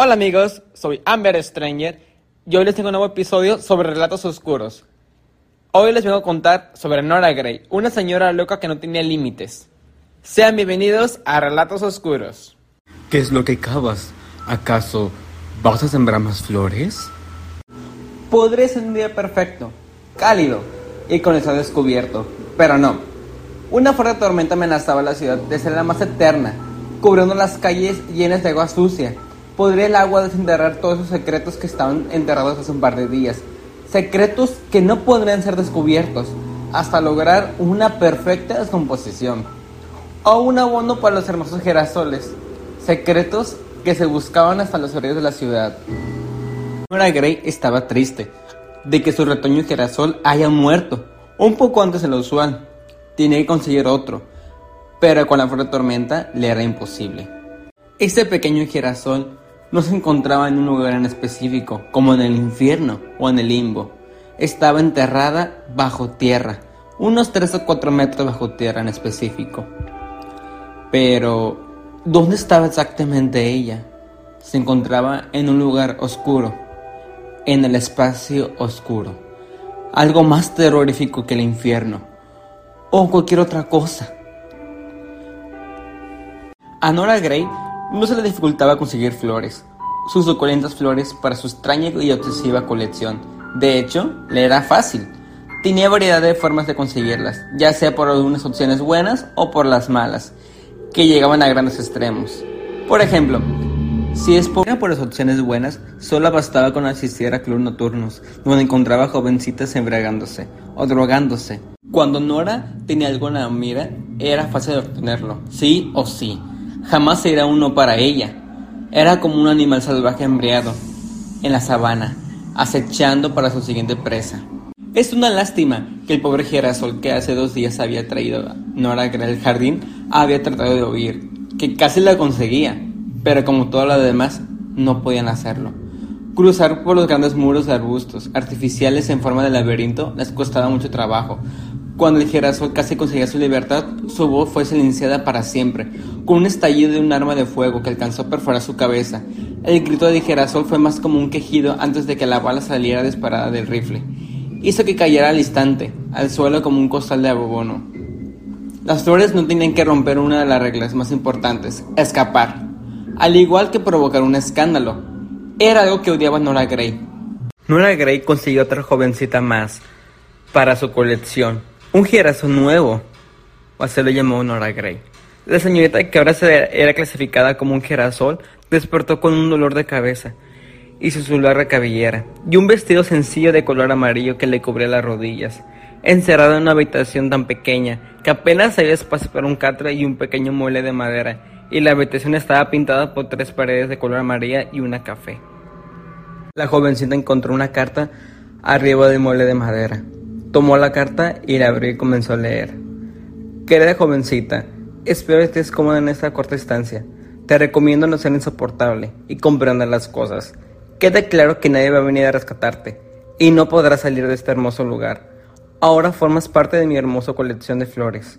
Hola amigos, soy Amber Stranger y hoy les tengo un nuevo episodio sobre relatos oscuros. Hoy les vengo a contar sobre Nora Gray, una señora loca que no tenía límites. Sean bienvenidos a Relatos Oscuros. ¿Qué es lo que cavas? ¿Acaso vas a sembrar más flores? Podría ser un día perfecto, cálido y con el sol descubierto, pero no. Una fuerte tormenta amenazaba la ciudad de ser la más eterna, cubriendo las calles llenas de agua sucia. Podría el agua desenterrar todos esos secretos que estaban enterrados hace un par de días. Secretos que no podrían ser descubiertos hasta lograr una perfecta descomposición. O un abono para los hermosos girasoles. Secretos que se buscaban hasta las orillas de la ciudad. Nora Gray estaba triste de que su retoño girasol haya muerto, un poco antes de lo usual. Tenía que conseguir otro, pero con la fuerte tormenta le era imposible. Este pequeño girasol no se encontraba en un lugar en específico, como en el infierno o en el limbo. Estaba enterrada bajo tierra, unos 3 o 4 metros bajo tierra en específico. Pero, ¿dónde estaba exactamente ella? Se encontraba en un lugar oscuro, en el espacio oscuro, algo más terrorífico que el infierno, o cualquier otra cosa. A Nora Gray no se le dificultaba conseguir flores, sus suculentas flores para su extraña y obsesiva colección. De hecho, le era fácil. Tenía variedad de formas de conseguirlas, ya sea por algunas opciones buenas o por las malas, que llegaban a grandes extremos. Por ejemplo, si es por, las opciones buenas, solo bastaba con asistir a clubes nocturnos, donde encontraba jovencitas embriagándose o drogándose. Cuando Nora tenía algo en la mira, era fácil de obtenerlo, sí o sí. Jamás era uno para ella. Era como un animal salvaje embriagado en la sabana, acechando para su siguiente presa. Es una lástima que el pobre girasol que hace dos días había traído Nora al jardín había tratado de huir, que casi la conseguía, pero como todo lo demás, no podían hacerlo. Cruzar por los grandes muros de arbustos artificiales en forma de laberinto les costaba mucho trabajo, cuando el girasol casi conseguía su libertad, su voz fue silenciada para siempre, con un estallido de un arma de fuego que alcanzó a perforar su cabeza. El grito de girasol fue más como un quejido antes de que la bala saliera disparada del rifle. Hizo que cayera al instante, al suelo como un costal de abono. Las flores no tenían que romper una de las reglas más importantes, escapar. Al igual que provocar un escándalo. Era algo que odiaba Nora Gray. Nora Gray consiguió otra jovencita más para su colección un girasol nuevo, o así lo llamó Nora Gray. La señorita que ahora se era clasificada como un girasol despertó con un dolor de cabeza y su larga cabellera y un vestido sencillo de color amarillo que le cubría las rodillas, encerrada en una habitación tan pequeña que apenas había espacio para un catre y un pequeño mueble de madera y la habitación estaba pintada por tres paredes de color amarilla y una café. La jovencita encontró una carta arriba del mueble de madera. Tomó la carta y la abrió y comenzó a leer. Querida jovencita, espero que estés cómoda en esta corta estancia. Te recomiendo no ser insoportable y comprender las cosas. Queda claro que nadie va a venir a rescatarte y no podrás salir de este hermoso lugar. Ahora formas parte de mi hermosa colección de flores.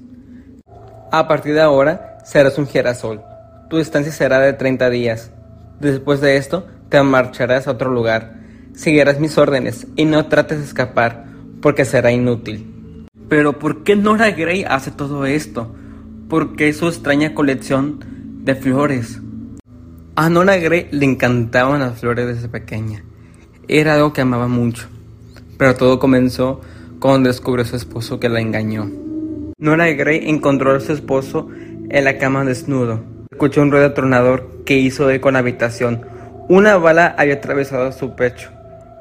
A partir de ahora serás un girasol. Tu estancia será de 30 días. Después de esto, te marcharás a otro lugar. Seguirás mis órdenes y no trates de escapar porque será inútil. Pero ¿por qué Nora Gray hace todo esto? ¿Por qué su extraña colección de flores? A Nora Gray le encantaban las flores desde pequeña. Era algo que amaba mucho. Pero todo comenzó cuando descubrió a su esposo que la engañó. Nora Gray encontró a su esposo en la cama desnudo. Escuchó un ruido atronador que hizo eco en la habitación. Una bala había atravesado su pecho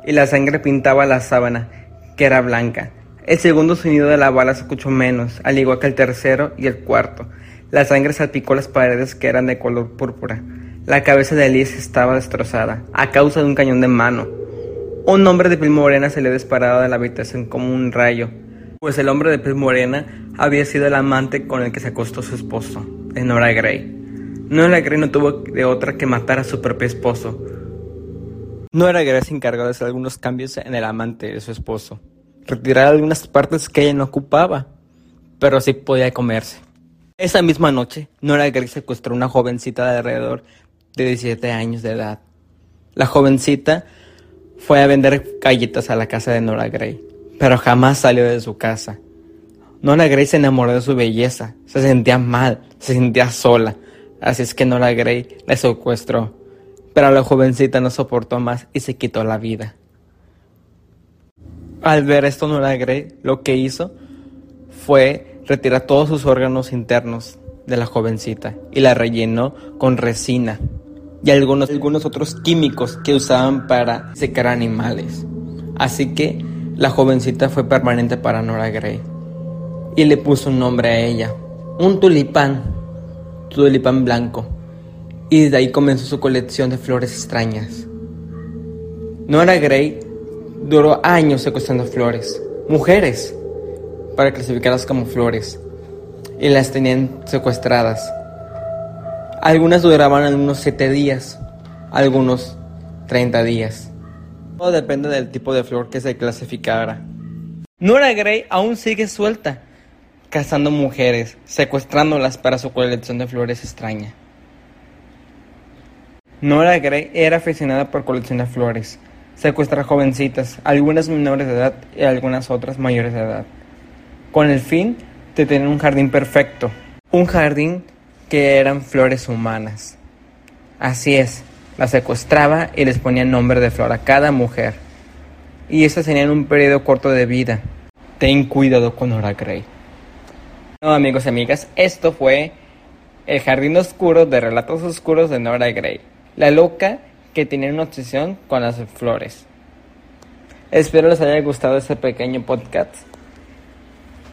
y la sangre pintaba la sábana que era blanca. El segundo sonido de la bala se escuchó menos, al igual que el tercero y el cuarto. La sangre salpicó las paredes que eran de color púrpura. La cabeza de Liz estaba destrozada, a causa de un cañón de mano. Un hombre de piel morena se le disparaba de la habitación como un rayo, pues el hombre de piel morena había sido el amante con el que se acostó su esposo, Nora Gray. Nora Gray no tuvo de otra que matar a su propio esposo, Nora Gray se encargó de hacer algunos cambios en el amante de su esposo, retirar algunas partes que ella no ocupaba, pero sí podía comerse. Esa misma noche, Nora Gray secuestró a una jovencita de alrededor de 17 años de edad La jovencita fue a vender galletas a la casa de Nora Gray, pero jamás salió de su casa. Nora Gray se enamoró de su belleza, se sentía mal, se sentía sola, así es que Nora Gray la secuestró. Pero la jovencita no soportó más y se quitó la vida. Al ver esto, Nora Gray lo que hizo fue retirar todos sus órganos internos de la jovencita y la rellenó con resina y algunos, algunos otros químicos que usaban para secar animales. Así que la jovencita fue permanente para Nora Gray y le puso un nombre a ella, un tulipán, tulipán blanco, y desde ahí comenzó su colección de flores extrañas. Nora Gray duró años secuestrando flores, mujeres, para clasificarlas como flores, y las tenían secuestradas. Algunas duraban unos 7 días, algunos 30 días. Todo depende del tipo de flor que se clasificara. Nora Gray aún sigue suelta, cazando mujeres, secuestrándolas para su colección de flores extraña. Nora Gray era aficionada por coleccionar flores, secuestrar jovencitas, algunas menores de edad y algunas otras mayores de edad, con el fin de tener un jardín perfecto, un jardín que eran flores humanas. Así es, las secuestraba y les ponía nombre de flor a cada mujer. Y estas tenían un periodo corto de vida. Ten cuidado con Nora Gray. No, amigos y amigas, esto fue El Jardín Oscuro de Relatos Oscuros de Nora Gray. La loca que tenía una obsesión con las flores. Espero les haya gustado este pequeño podcast